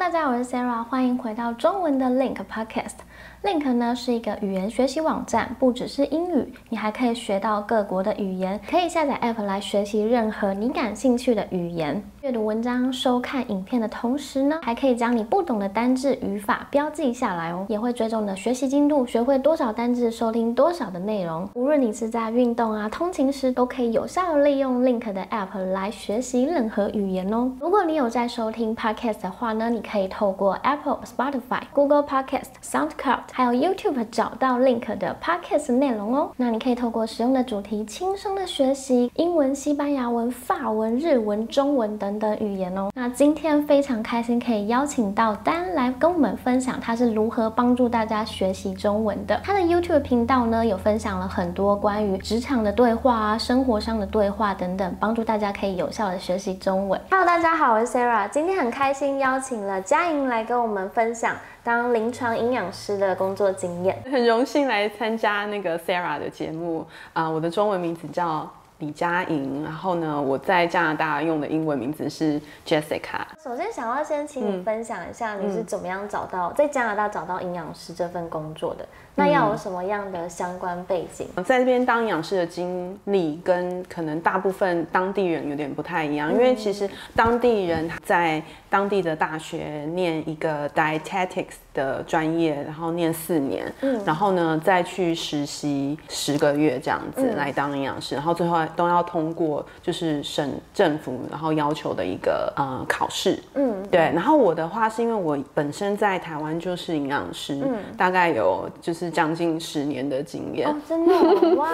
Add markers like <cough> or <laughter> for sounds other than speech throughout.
大家好，我是 Sarah，欢迎回到中文的 Link Podcast。Link 呢是一个语言学习网站，不只是英语，你还可以学到各国的语言。可以下载 App 来学习任何你感兴趣的语言。阅读文章、收看影片的同时呢，还可以将你不懂的单字、语法标记下来哦，也会追踪你的学习进度，学会多少单字，收听多少的内容。无论你是在运动啊、通勤时，都可以有效利用 Link 的 App 来学习任何语言哦。如果你有在收听 Podcast 的话呢，你可以透过 Apple、Spotify、Google Podcast、SoundCloud。还有 YouTube 找到 Link 的 Podcast 内容哦。那你可以透过使用的主题，轻松的学习英文、西班牙文、法文、日文、中文等等语言哦。那今天非常开心，可以邀请到丹来跟我们分享他是如何帮助大家学习中文的。他的 YouTube 频道呢，有分享了很多关于职场的对话啊、生活上的对话等等，帮助大家可以有效的学习中文。Hello，大家好，我是 Sarah，今天很开心邀请了佳莹来跟我们分享。当临床营养师的工作经验，很荣幸来参加那个 Sarah 的节目啊！我的中文名字叫李佳莹，然后呢，我在加拿大用的英文名字是 Jessica。首先，想要先请你分享一下你是怎么样找到在加拿大找到营养师这份工作的。那要有什么样的相关背景？在这边当营养师的经历跟可能大部分当地人有点不太一样，因为其实当地人在当地的大学念一个 dietetics 的专业，然后念四年，嗯，然后呢再去实习十个月这样子来当营养师，然后最后都要通过就是省政府然后要求的一个呃考试，嗯，对。然后我的话是因为我本身在台湾就是营养师，嗯，大概有就是。将近十年的经验，真的 <laughs> 哇！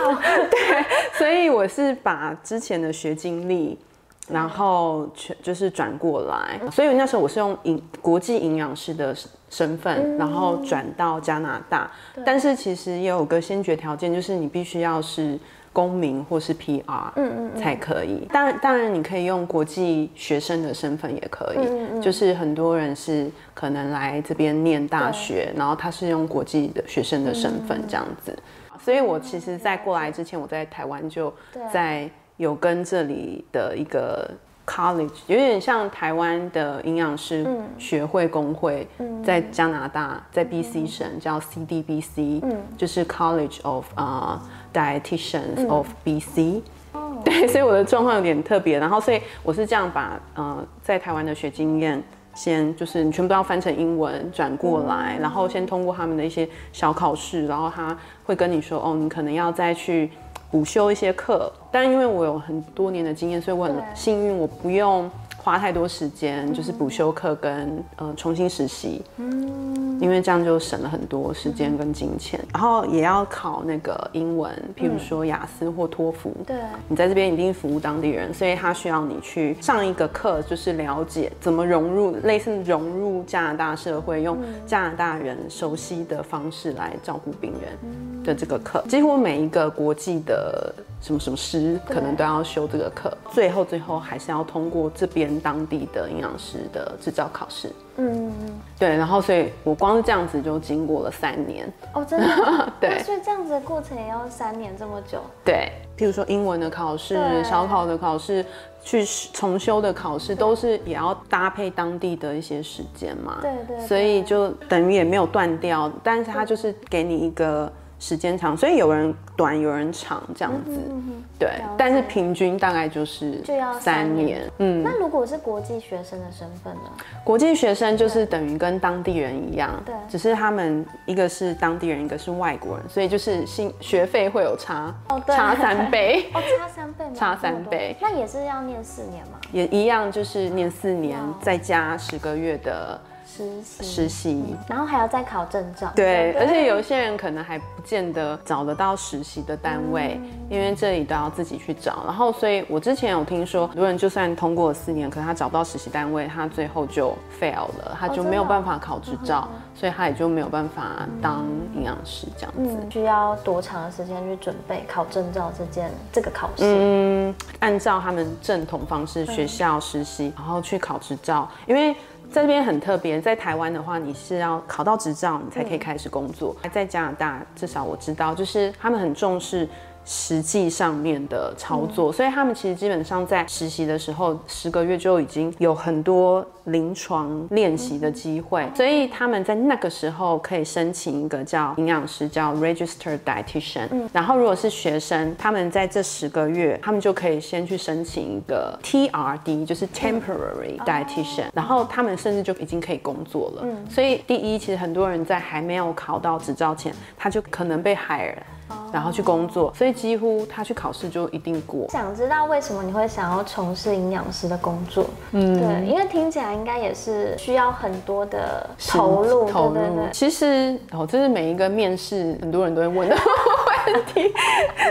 对，所以我是把之前的学经历，然后全就是转过来。所以那时候我是用营国际营养师的身份，然后转到加拿大。但是其实也有个先决条件，就是你必须要是。公民或是 PR，嗯嗯，才可以。当然，当然你可以用国际学生的身份也可以。嗯嗯，就是很多人是可能来这边念大学，然后他是用国际的学生的身份这样子。所以我其实，在过来之前，我在台湾就在有跟这里的一个 college，有点像台湾的营养师学会工会，在加拿大，在 BC 省叫 CDBC，嗯，就是 College of 啊。Dietitians of BC，对，所以我的状况有点特别。然后，所以我是这样把呃在台湾的学经验，先就是你全部都要翻成英文转过来，然后先通过他们的一些小考试，然后他会跟你说，哦，你可能要再去补修一些课。但因为我有很多年的经验，所以我很幸运，我不用。花太多时间，就是补修课跟呃重新实习，嗯，因为这样就省了很多时间跟金钱，然后也要考那个英文，譬如说雅思或托福，对，你在这边一定服务当地人，所以他需要你去上一个课，就是了解怎么融入，类似融入加拿大社会，用加拿大人熟悉的方式来照顾病人的这个课，几乎每一个国际的。什么什么师可能都要修这个课，最后最后还是要通过这边当地的营养师的执照考试。嗯，对，然后所以我光是这样子就经过了三年。哦，真的？<laughs> 对，所以这样子的过程也要三年这么久？对，譬如说英文的考试、小考的考试、去重修的考试，都是也要搭配当地的一些时间嘛。对对。所以就等于也没有断掉，但是他就是给你一个。时间长，所以有人短，有人长，这样子，对。但是平均大概就是就要三年。嗯，那如果是国际学生的身份呢？国际学生就是等于跟当地人一样，对。只是他们一个是当地人，一个是外国人，所以就是新学费会有差，差三倍。<laughs> 哦，差三倍吗？<laughs> 差三倍。那也是要念四年吗？也一样，就是念四年，再加十个月的。实习，实习，然后还要再考证照。对，而且有些人可能还不见得找得到实习的单位，因为这里都要自己去找。然后，所以我之前有听说，很多人就算通过了四年，可是他找不到实习单位，他最后就 fail 了，他就没有办法考执照，所以他也就没有办法当营养师这样子。需要多长的时间去准备考证照这件这个考试？嗯，按照他们正统方式，学校实习，然后去考执照，因为。在这边很特别，在台湾的话，你是要考到执照，你才可以开始工作。在加拿大，至少我知道，就是他们很重视实际上面的操作，所以他们其实基本上在实习的时候，十个月就已经有很多临床练习的机会，所以他们在那个时候可以申请一个叫营养师，叫 Registered Dietitian。然后如果是学生，他们在这十个月，他们就可以先去申请一个 TRD，就是 Temporary Dietitian，然后他们甚至就已经可以工作了。所以第一，其实很多人在还没有考到执照前，他就可能被 hire。然后去工作，所以几乎他去考试就一定过。想知道为什么你会想要从事营养师的工作？嗯，对，因为听起来应该也是需要很多的投入。投入。其实哦，这是每一个面试很多人都会问的 <laughs> 问题。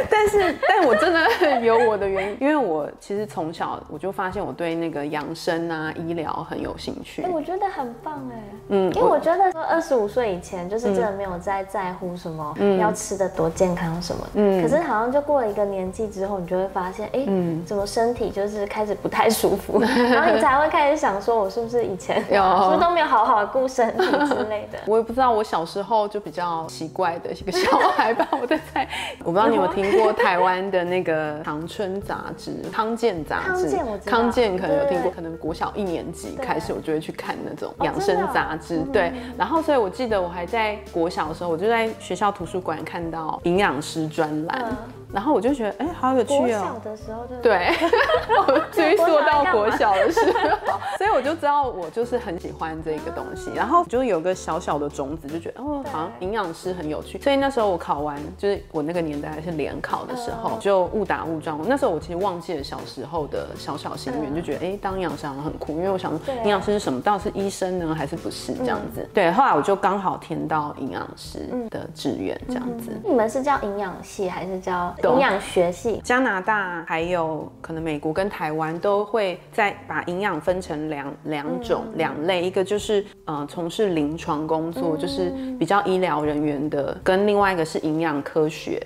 但是，但我真的有我的原因，因为我其实从小我就发现我对那个养生啊、医疗很有兴趣。哎，我觉得很棒哎。嗯，因为我觉得说二十五岁以前就是真的没有在在乎什么要吃的多健康。什么？嗯，可是好像就过了一个年纪之后，你就会发现，哎，怎么身体就是开始不太舒服，<laughs> 然后你才会开始想说，我是不是以前是不是都没有好好顾身体之类的？<laughs> 我也不知道，我小时候就比较奇怪的一个小孩吧。我在猜，<laughs> 我不知道你有听过台湾的那个长春杂志《康健》杂志，康健可能有听过，可能国小一年级开始，我就会去看那种养生杂志。对，然后所以我记得我还在国小的时候，我就在学校图书馆看到营养。师专栏。然后我就觉得，哎，好有趣哦！国小的时候就对，追溯 <laughs> 到国小的时候，<laughs> 所以我就知道我就是很喜欢这个东西。然后就有个小小的种子，就觉得哦，好像营养师很有趣。所以那时候我考完，就是我那个年代还是联考的时候，就误打误撞。那时候我其实忘记了小时候的小小心愿，就觉得哎，当营养师好像很酷，因为我想营养师是什么？到底是医生呢，还是不是这样子？对，后来我就刚好填到营养师的志愿这样子。你们是叫营养系还是叫？营养学系，加拿大还有可能美国跟台湾都会在把营养分成两两种两类，一个就是呃从事临床工作，就是比较医疗人员的，跟另外一个是营养科学，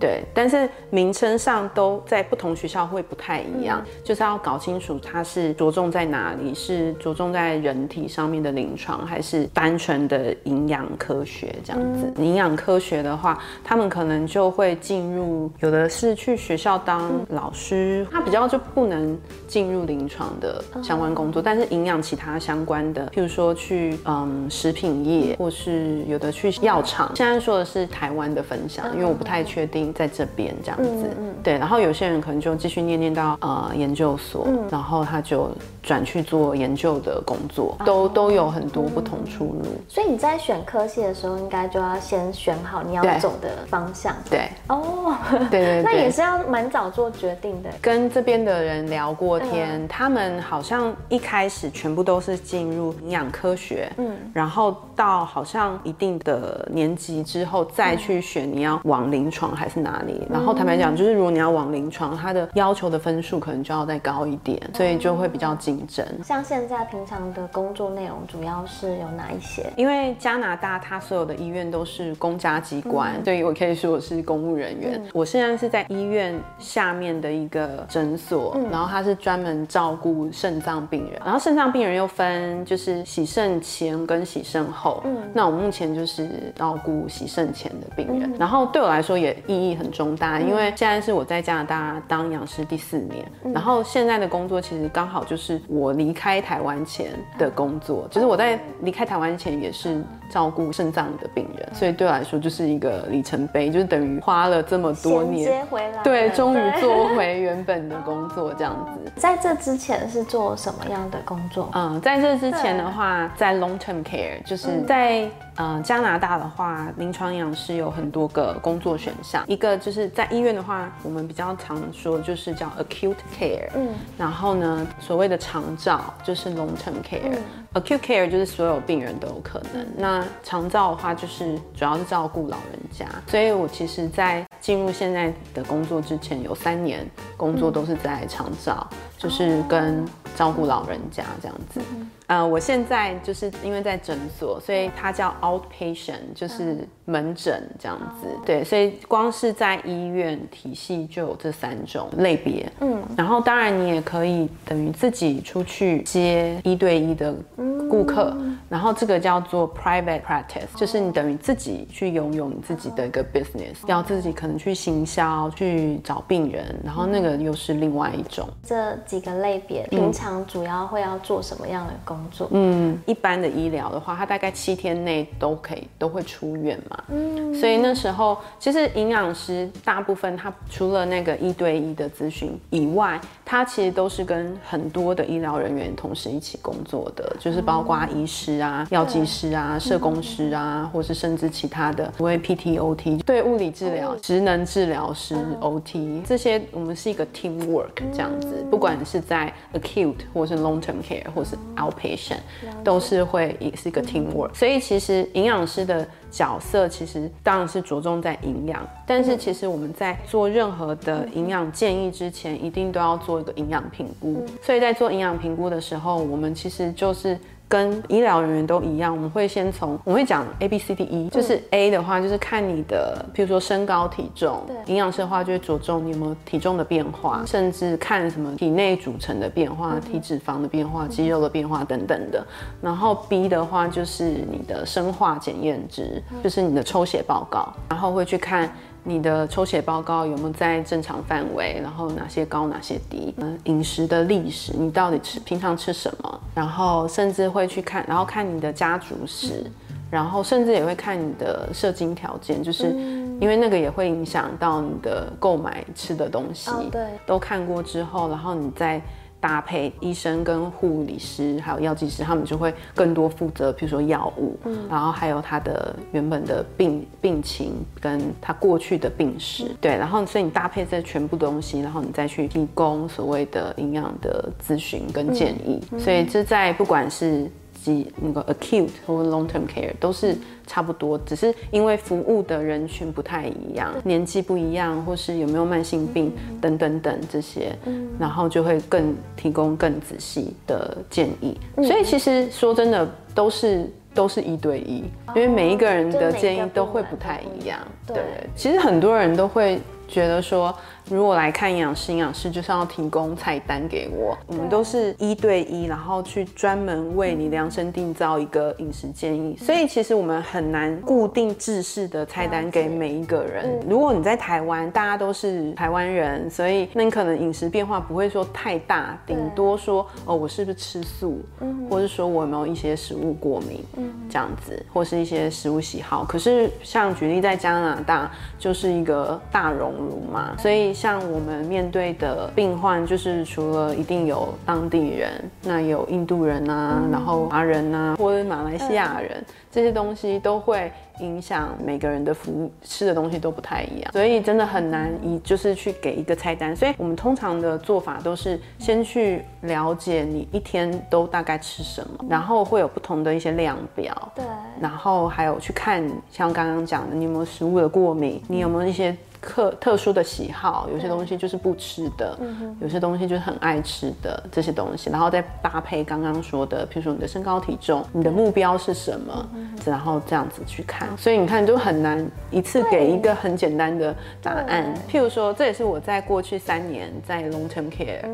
对，但是名称上都在不同学校会不太一样，就是要搞清楚它是着重在哪里，是着重在人体上面的临床，还是单纯的营养科学这样子。营养科学的话，他们可能就会进入。有的是去学校当老师，他比较就不能进入临床的相关工作，但是营养其他相关的，譬如说去嗯食品业，或是有的去药厂。现在说的是台湾的分享，因为我不太确定在这边这样子。对，然后有些人可能就继续念念到呃研究所，然后他就转去做研究的工作，都都有很多不同出路。所以你在选科系的时候，应该就要先选好你要走的方向。对，哦。<laughs> 对对对，那也是要蛮早做决定的。跟这边的人聊过天，他们好像一开始全部都是进入营养科学，嗯，然后到好像一定的年级之后再去选你要往临床还是哪里。然后坦白讲，就是如果你要往临床，它的要求的分数可能就要再高一点，所以就会比较竞争。像现在平常的工作内容主要是有哪一些？因为加拿大它所有的医院都是公家机关，所以我可以说我是公务人员。我现在是在医院下面的一个诊所，然后他是专门照顾肾脏病人，然后肾脏病人又分就是洗肾前跟洗肾后。嗯，那我目前就是照顾洗肾前的病人，然后对我来说也意义很重大，因为现在是我在加拿大当养师第四年，然后现在的工作其实刚好就是我离开台湾前的工作，就是我在离开台湾前也是照顾肾脏的病人，所以对我来说就是一个里程碑，就是等于花了这么多。接回来，对，终于做 <laughs> 回原本的工作，这样子。在这之前是做什么样的工作？嗯，在这之前的话，在 long term care，就是在呃加拿大的话，临床营养师有很多个工作选项。一个就是在医院的话，我们比较常说就是叫 acute care，嗯，然后呢，所谓的长照就是 long term care。Acute care 就是所有病人都有可能，那长照的话就是主要是照顾老人家，所以我其实，在进入现在的工作之前，有三年工作都是在长照，就是跟照顾老人家这样子。呃，我现在就是因为在诊所，所以它叫 outpatient，就是门诊这样子。对，所以光是在医院体系就有这三种类别。嗯，然后当然你也可以等于自己出去接一对一的。顾顾客，然后这个叫做 private practice，就是你等于自己去拥有你自己的一个 business，要自己可能去行销、去找病人，然后那个又是另外一种。这几个类别平常主要会要做什么样的工作？嗯，一般的医疗的话，它大概七天内都可以都会出院嘛。嗯，所以那时候其实营养师大部分他除了那个一对一的咨询以外，他其实都是跟很多的医疗人员同时一起工作的，就是包括医师啊、药剂师啊、社工师啊，或是甚至其他的，所谓 PT、OT，对物理治疗、职能治疗师、OT 这些，我们是一个 team work 这样子，不管是在 acute 或是 long term care 或是 outpatient，都是会也是一个 team work。所以其实营养师的角色其实当然是着重在营养，但是其实我们在做任何的营养建议之前，一定都要做一个营养评估。所以在做营养评估的时候，我们其实就是跟医疗人员都一样，我们会先从我们会讲 A B C D E，就是 A 的话就是看你的，譬如说身高体重，营养师的话就会着重你有没有体重的变化，甚至看什么体内组成的变化、体脂肪的变化、肌肉的变化等等的。然后 B 的话就是你的生化检验值，就是你的抽血报告，然后会去看。你的抽血报告有没有在正常范围？然后哪些高，哪些低？嗯，饮食的历史，你到底吃平常吃什么？然后甚至会去看，然后看你的家族史，然后甚至也会看你的射精条件，就是因为那个也会影响到你的购买吃的东西。对，都看过之后，然后你再。搭配医生跟护理师还有药剂师，他们就会更多负责，比如说药物，嗯。然后还有他的原本的病病情跟他过去的病史，对，然后所以你搭配这全部东西，然后你再去提供所谓的营养的咨询跟建议，所以这在不管是。那个 acute 或 long term care 都是差不多，只是因为服务的人群不太一样，年纪不一样，或是有没有慢性病等等等这些，然后就会更提供更仔细的建议。所以其实说真的，都是都是一对一，因为每一个人的建议都会不太一样。对，其实很多人都会觉得说。如果来看营养师，营养师就是要提供菜单给我。我们都是一对一，然后去专门为你量身定造一个饮食建议。所以其实我们很难固定制式的菜单给每一个人。如果你在台湾，大家都是台湾人，所以那你可能饮食变化不会说太大，顶多说哦，我是不是吃素，或者说我有没有一些食物过敏，这样子，或是一些食物喜好。可是像举例在加拿大，就是一个大熔炉嘛，所以。像我们面对的病患，就是除了一定有当地人，那有印度人啊，然后华人啊，或者马来西亚人，这些东西都会。影响每个人的服务吃的东西都不太一样，所以真的很难以就是去给一个菜单。所以我们通常的做法都是先去了解你一天都大概吃什么，然后会有不同的一些量表。对，然后还有去看像刚刚讲的，你有没有食物的过敏，你有没有一些特特殊的喜好，有些东西就是不吃的，有些东西就是很爱吃的这些东西，然后再搭配刚刚说的，譬如说你的身高体重，你的目标是什么，然后这样子去看。所以你看，就很难一次给一个很简单的答案。譬如说，这也是我在过去三年在 long term care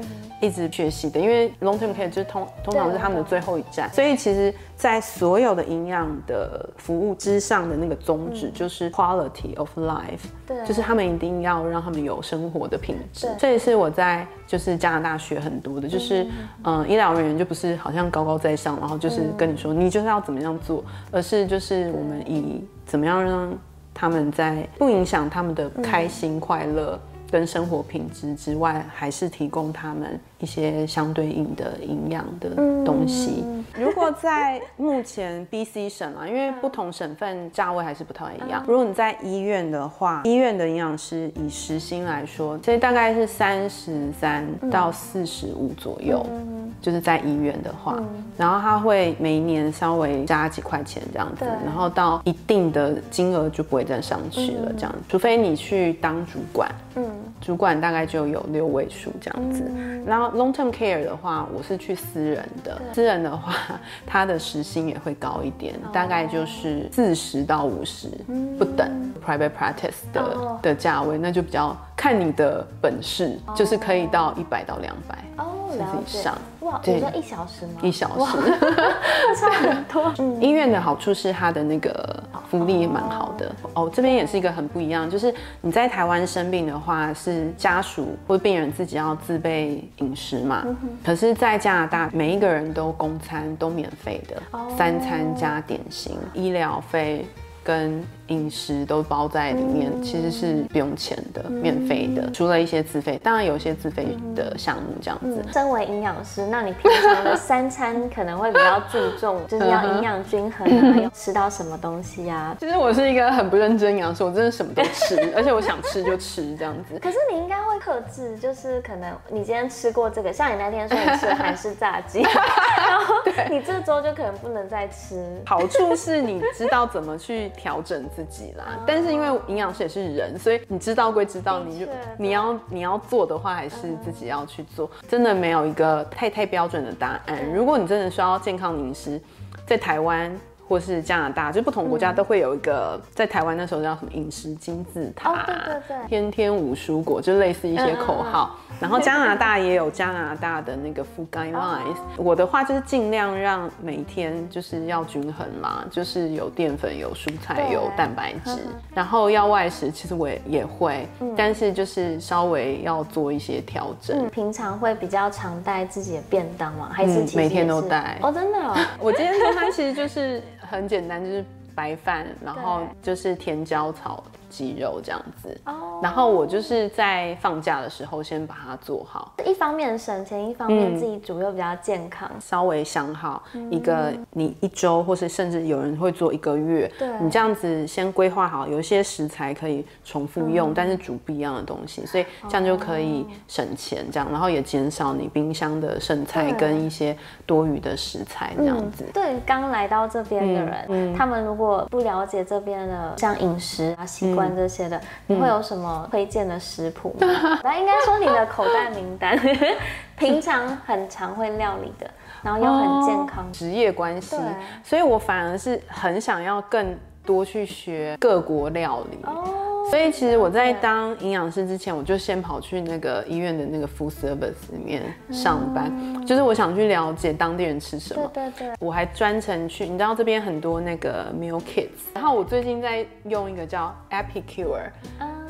一直学习的，因为 long term care 就是通通常是他们的最后一站。所以其实，在所有的营养的服务之上的那个宗旨，就是 quality of life，对，就是他们一定要让他们有生活的品质。这也是我在就是加拿大学很多的，就是嗯，医疗人员就不是好像高高在上，然后就是跟你说你就是要怎么样做，而是就是我们以怎么样让他们在不影响他们的开心、快乐跟生活品质之外，还是提供他们。一些相对应的营养的东西。<laughs> 如果在目前 B、C 省啊，因为不同省份价位还是不太一样。如果你在医院的话，医院的营养师以时薪来说，所以大概是三十三到四十五左右，就是在医院的话，然后他会每一年稍微加几块钱这样子，然后到一定的金额就不会再上去了，这样，除非你去当主管，嗯，主管大概就有六位数这样子，然后。Long term care 的话，我是去私人的。私人的话，它的时薪也会高一点，大概就是四十到五十不等。Private practice 的的价位，那就比较看你的本事，就是可以到一百到两百。哦，自了解己上。哇，对你说一小时吗？一小哇时，<laughs> 差很多。嗯，医院的好处是它的那个福利也蛮好的哦。这边也是一个很不一样，就是你在台湾生病的话，是家属或病人自己要自备饮食嘛。可是，在加拿大，每一个人都公餐都免费的，三餐加点心，医疗费。跟饮食都包在里面，其实是不用钱的，免费的，除了一些自费，当然有一些自费的项目这样子。身为营养师，那你平常的三餐可能会比较注重，就是要营养均衡啊，要吃到什么东西啊？<laughs> 其实我是一个很不认真营养师，我真的什么都吃，<laughs> 而且我想吃就吃这样子。可是你应该会克制，就是可能你今天吃过这个，像你那天说你吃韩式炸鸡，<laughs> 然后你这周就可能不能再吃。好处是你知道怎么去调整自己啦，但是因为营养师也是人，所以你知道归知道，你就你要你要做的话，还是自己要去做，真的没有一个太太标准的答案。如果你真的需要健康饮食，在台湾。或是加拿大，就不同国家都会有一个，在台湾那时候叫什么饮食金字塔，哦对对对天天五蔬果，就类似一些口号。<laughs> 然后加拿大也有加拿大的那个 food guidelines。我的话就是尽量让每天就是要均衡啦，就是有淀粉、有蔬菜、有蛋白质，然后要外食，其实我也也会，但是就是稍微要做一些调整。嗯，平常会比较常带自己的便当吗？还是每天都带哦，真的哦。<laughs> 我今天跟他其实就是很简单，就是白饭，然后就是甜椒炒鸡肉这样子。哦。然后我就是在放假的时候先把它做好，一方面省钱，一方面嗯自己煮又比较健康。稍微想好一个你一周，或是甚至有人会做一个月，对。你这样子先规划好，有一些食材可以重复用，但是煮不一样的东西，所以这样就可以省钱，这样，然后也减少你冰箱的剩菜跟一些多余的食材这样子。对刚来到这边的人，嗯他们如果不了解这边的像饮食啊、习嗯惯这些的，你会有什么推荐的食谱吗？<laughs> 那应该说你的口袋名单，<laughs> 平常很常会料理的，然后又很健康。职业关系，所以我反而是很想要更多去学各国料理。哦所以其实我在当营养师之前，我就先跑去那个医院的那个 food service 里面上班，就是我想去了解当地人吃什么。对对对，我还专程去，你知道这边很多那个 meal kits，然后我最近在用一个叫 Epicure，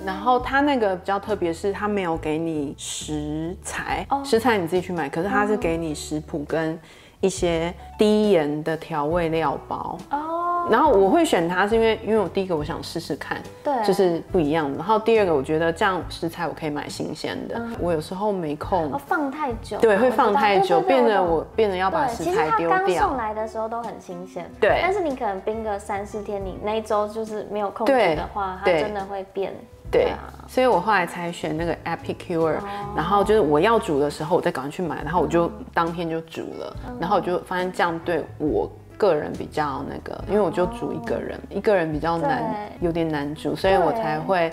然后它那个比较特别，是它没有给你食材，食材你自己去买，可是它是给你食谱跟一些低盐的调味料包。哦，然后我会选它，是因为因为我第一个我想试试看，对。就是不一样的。然后第二个我觉得这样食材我可以买新鲜的，我有时候没空。哦，放太久，对，会放太久，变得我变得要把对，食其实材丢它刚送掉。来的时候都很新鲜，对。但是你可能冰个三四天，你那一周就是没有控制对的话，它真的会变。对啊，所以我后来才选那个 Epicure，、然后就是我要煮的时候，我再赶快去买，然后我就当天就煮了，然后我就发现这样对我。个人比较那个，因为我就煮一个人，一个人比较难，有点难煮，所以我才会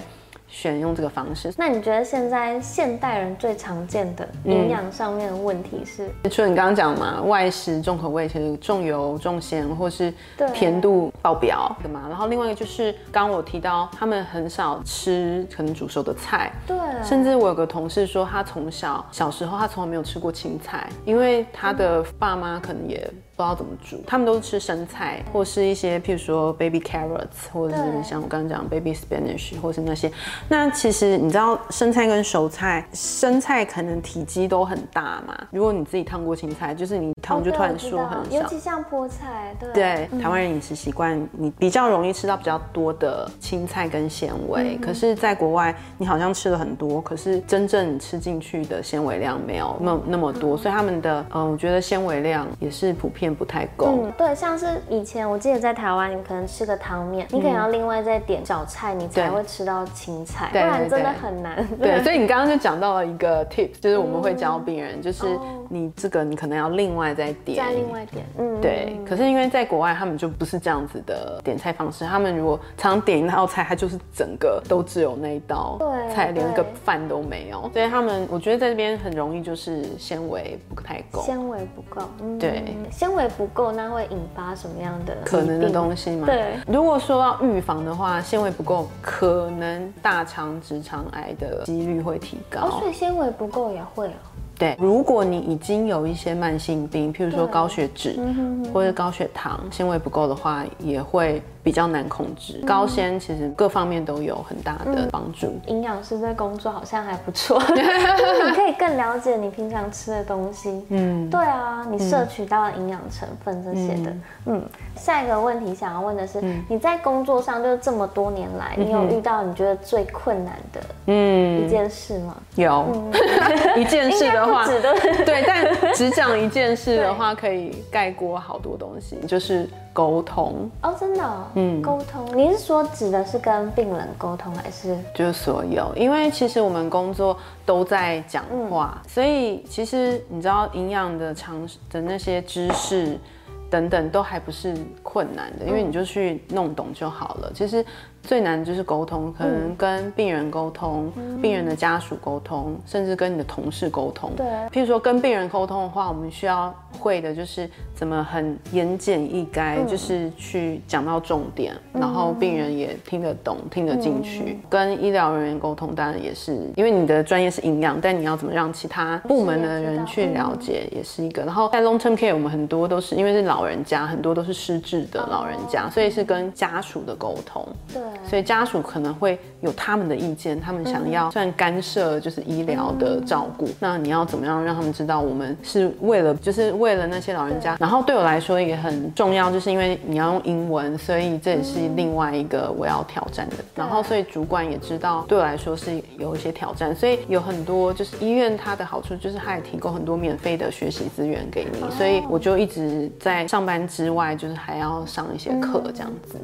选用这个方式。那你觉得现在现代人最常见的营养上面的问题是？除了你刚刚讲嘛，外食重口味，其实重油、重咸或是甜度爆表的嘛。然后另外一个就是刚刚我提到，他们很少吃可能煮熟的菜，对，甚至我有个同事说，他从小小时候他从来没有吃过青菜，因为他的爸妈可能也不知道怎么煮，他们都是吃生菜或是一些譬如说 baby carrots，或者是像我刚刚讲 baby spinach，或是那些。那其实你知道生菜跟熟菜，生菜可能体积都很大嘛。如果你自己烫过青菜，就是你烫就突然说很哦对我知道尤。其像菠菜，对对，台湾人饮食习惯，你比较容易吃到比较多的青菜跟纤维。可是，在国外，你好像吃了很多，可是真正吃进去的纤维量没有那那么多，所以他们的，嗯、我觉得纤维量也是普遍不太够。嗯，对，像是以前我记得在台湾，你可能吃个汤面，你可能要另外再点小菜，你才会吃到青菜，不然真的很难。对，<laughs> 所以你刚刚就讲到了一个 tip，就是我们会教病人，就是哦你这个你可能要另外再点，再另外点，嗯，对，可是因为在国外，他们就不是这样子的点菜方式。他们如果常点一道菜，它就是整个都只有那一道对菜，连个饭都没有。所以他们，我觉得在这边很容易就是纤维不太够，纤维不够，嗯。对，纤维不够，那会引发什么样的可能的？东西吗。对，如果说要预防的话，纤维不够，可能大肠直肠癌的几率会提高。哦，所以纤维不够也会哦。对，如果你已经有一些慢性病，譬如说高血脂或者高血糖，纤维不够的话，也会比较难控制。高纤其实各方面都有很大的帮助。营养师这工作好像还不错，<laughs> 你可以更了解你平常吃的东西。嗯，对啊，你摄取到的营养成分这些的。嗯，下一个问题想要问的是，你在工作上就是这么多年来，你有遇到你觉得最困难的嗯。一件事吗？有。<laughs> 一件事的话，<laughs> 对，但只讲一件事的话，可以概括好多东西，就是沟通。哦，真的，嗯，沟通，你是说指的是跟病人沟通，还是？就是所有？因为其实我们工作都在讲话，所以其实你知道营养的常的那些知识等等，都还不是困难的，因为你就去弄懂就好了。其实。最难就是沟通，可能跟病人沟通、病人的家属沟通，甚至跟你的同事沟通。对，譬如说跟病人沟通的话，我们需要会的就是怎么很言简意赅，就是去讲到重点，然后病人也听得懂、听得进去。跟医疗人员沟通，当然也是因为你的专业是营养，但你要怎么让其他部门的人去了解，也是一个。然后在 long term care，我们很多都是因为是老人家，很多都是失智的老人家，所以是跟家属的沟通。对。所以家属可能会有他们的意见，他们想要算干涉就是医疗的照顾，那你要怎么样让他们知道我们是为了就是为了那些老人家？然后对我来说也很重要，就是因为你要用英文，所以这也是另外一个我要挑战的。然后所以主管也知道对我来说是有一些挑战，所以有很多就是医院它的好处就是它也提供很多免费的学习资源给你，所以我就一直在上班之外就是还要上一些课这样子。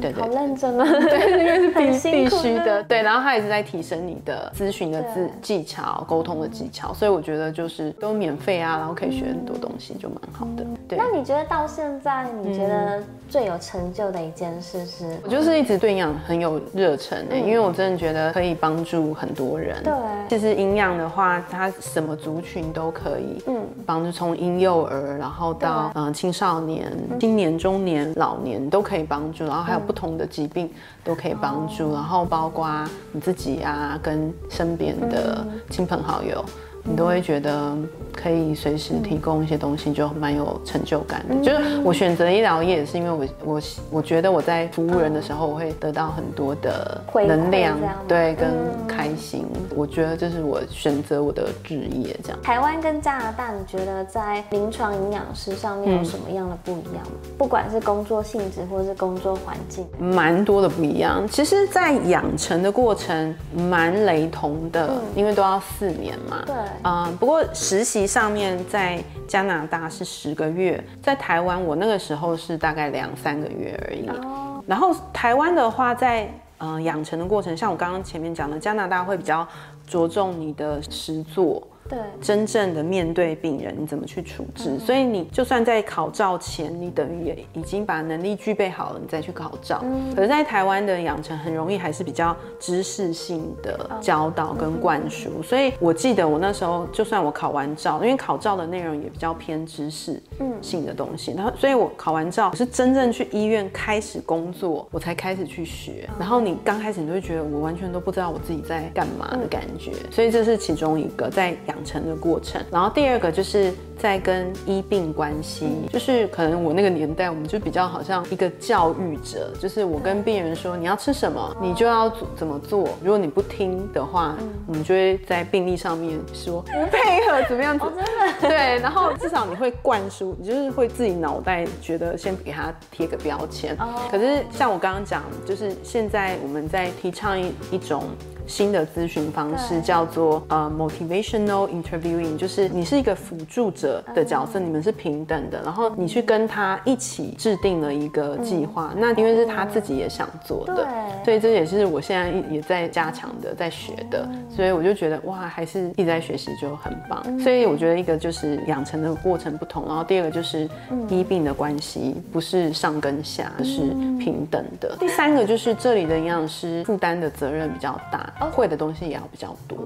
对对，好认真啊！对，因为是必必须的。对，然后他也是在提升你的咨询的技技巧、沟通的技巧，所以我觉得就是都免费啊，然后可以学很多东西，就蛮好的。对，那你觉得到现在，你觉得最有成就的一件事是？我就是一直对营养很有热忱诶，因为我真的觉得可以帮助很多人。对，其实营养的话，它什么族群都可以，嗯，帮助从婴幼儿，然后到嗯青少年、青年、中年、老年都可以帮助，然后还有。不同的疾病都可以帮助，然后包括你自己啊，跟身边的亲朋好友。你都会觉得可以随时提供一些东西，就蛮有成就感的。就是我选择医疗业，是因为我我我觉得我在服务人的时候，我会得到很多的能量，对，跟开心。我觉得这是我选择我的职业这样。台湾跟加拿大，你觉得在临床营养师上面有什么样的不一样？不管是工作性质或者是工作环境，蛮多的不一样。其实，在养成的过程蛮雷同的，因为都要四年嘛。对。嗯，不过实习上面在加拿大是十个月，在台湾我那个时候是大概两三个月而已。哦。然后台湾的话，在嗯养成的过程，像我刚刚前面讲的，加拿大会比较着重你的实作。对，真正的面对病人，你怎么去处置？所以你就算在考照前，你等于也已经把能力具备好了，你再去考照。可是，在台湾的养成很容易还是比较知识性的教导跟灌输。所以我记得我那时候，就算我考完照，因为考照的内容也比较偏知识性的东西，然后，所以我考完照，我是真正去医院开始工作，我才开始去学。然后你刚开始你就会觉得我完全都不知道我自己在干嘛的感觉。所以这是其中一个在养。成的过程，然后第二个就是在跟医病关系，就是可能我那个年代，我们就比较好像一个教育者，就是我跟病人说你要吃什么，你就要怎么做，如果你不听的话，我们就会在病历上面说 <laughs> 不配合怎么样子，真的对，然后至少你会灌输，你就是会自己脑袋觉得先给他贴个标签。可是像我刚刚讲，就是现在我们在提倡一一种。新的咨询方式叫做呃 motivational interviewing，就是你是一个辅助者的角色，你们是平等的，然后你去跟他一起制定了一个计划，那因为是他自己也想做的，所以这也是我现在也在加强的，在学的，所以我就觉得哇，还是一直在学习就很棒。所以我觉得一个就是养成的过程不同，然后第二个就是医病的关系不是上跟下，是平等的。第三个就是这里的营养师负担的责任比较大。会的东西也要比较多，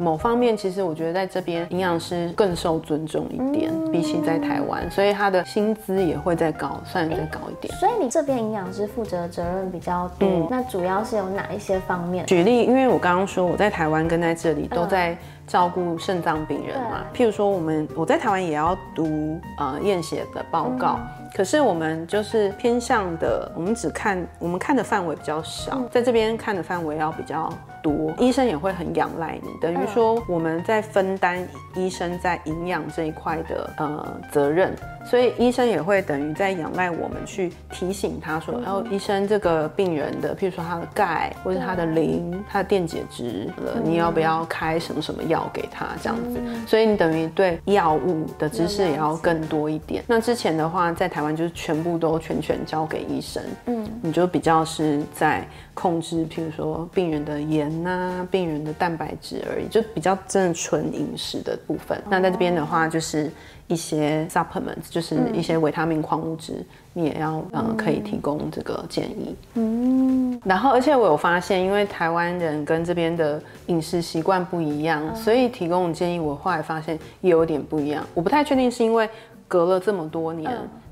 某方面，其实我觉得在这边营养师更受尊重一点，比起在台湾，所以他的薪资也会再高，算再高一点。所以你这边营养师负责的责任比较多，那主要是有哪一些方面？举例，因为我刚刚说我在台湾跟在这里都在。照顾肾脏病人嘛，譬如说我们我在台湾也要读呃验血的报告，可是我们就是偏向的，我们只看我们看的范围比较少，在这边看的范围要比较。多医生也会很仰赖你，等于说我们在分担医生在营养这一块的呃责任，所以医生也会等于在仰赖我们去提醒他说，然后医生这个病人的，譬如说他的钙或者他的磷、他的电解质了，你要不要开什么什么药给他这样子？所以你等于对药物的知识也要更多一点。那之前的话，在台湾就是全部都全权交给医生，嗯，你就比较是在。控制，譬如说病人的盐呐，病人的蛋白质而已，就比较真的纯饮食的部分。那在这边的话，就是一些 supplements，就是一些维他命、矿物质，你也要呃可以提供这个建议。嗯，然后而且我有发现，因为台湾人跟这边的饮食习惯不一样，所以提供的建议我后来发现也有点不一样。我不太确定是因为隔了这么多年。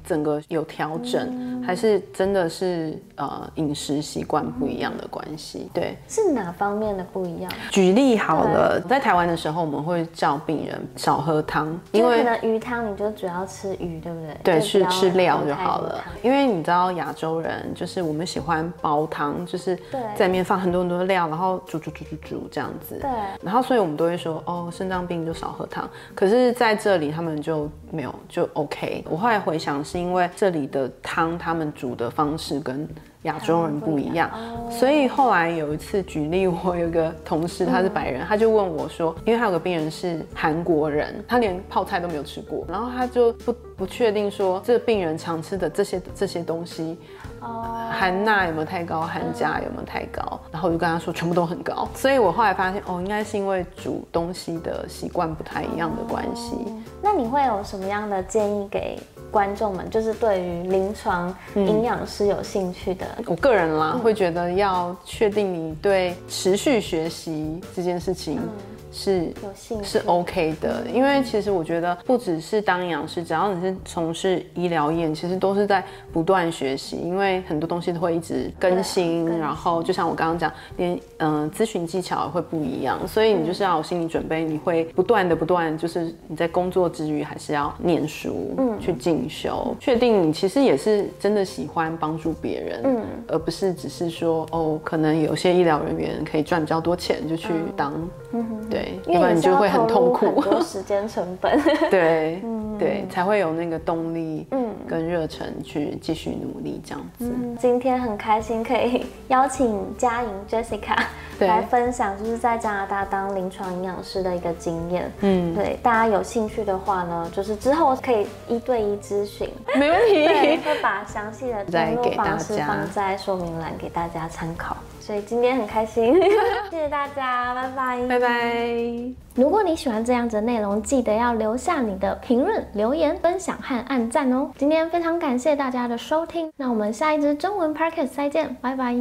整个有调整，还是真的是呃饮食习惯不一样的关系？对，是哪方面的不一样？举例好了，在台湾的时候，我们会叫病人少喝汤，因为鱼汤你就主要吃鱼，对不对？对，是吃料就好了。因为你知道亚洲人就是我们喜欢煲汤，就是在里面放很多很多料，然后煮煮煮煮煮这样子。对。然后所以我们都会说哦，肾脏病就少喝汤。可是在这里他们就没有就 OK。我后来回想是。因为这里的汤，他们煮的方式跟亚洲人不一样，所以后来有一次举例，我有个同事他是白人，他就问我说，因为他有个病人是韩国人，他连泡菜都没有吃过，然后他就不不确定说这个病人常吃的这些这些东西，含钠有没有太高，含钾有没有太高，然后我就跟他说全部都很高，所以我后来发现哦，应该是因为煮东西的习惯不太一样的关系。那你会有什么样的建议给？观众们就是对于临床营养师有兴趣的，我个人啦会觉得要确定你对持续学习这件事情。是是 OK 的，因为其实我觉得不只是当营养师，只要你是从事医疗业，其实都是在不断学习，因为很多东西都会一直更新。然后就像我刚刚讲，连嗯咨询技巧会不一样，所以你就是要有心理准备，你会不断的不断，就是你在工作之余还是要念书，嗯，去进修，确定你其实也是真的喜欢帮助别人，嗯，而不是只是说哦，可能有些医疗人员可以赚比较多钱就去当，嗯哼，对。对，要不然你就会很痛苦，很多时间成本。<laughs> 对，对，才会有那个动力，嗯，跟热忱去继续努力这样子。今天很开心可以邀请嘉莹 Jessica 来分享，就是在加拿大当临床营养师的一个经验。嗯，对，大家有兴趣的话呢，就是之后可以一对一咨询，没问题。对，会把详细的联络方式放在说明栏给大家参考。所以今天很开心，<laughs> 谢谢大家，拜拜，拜拜。如果你喜欢这样子的内容，记得要留下你的评论、留言、分享和按赞哦。今天非常感谢大家的收听，那我们下一支中文 p o d c a s t 再见，拜拜。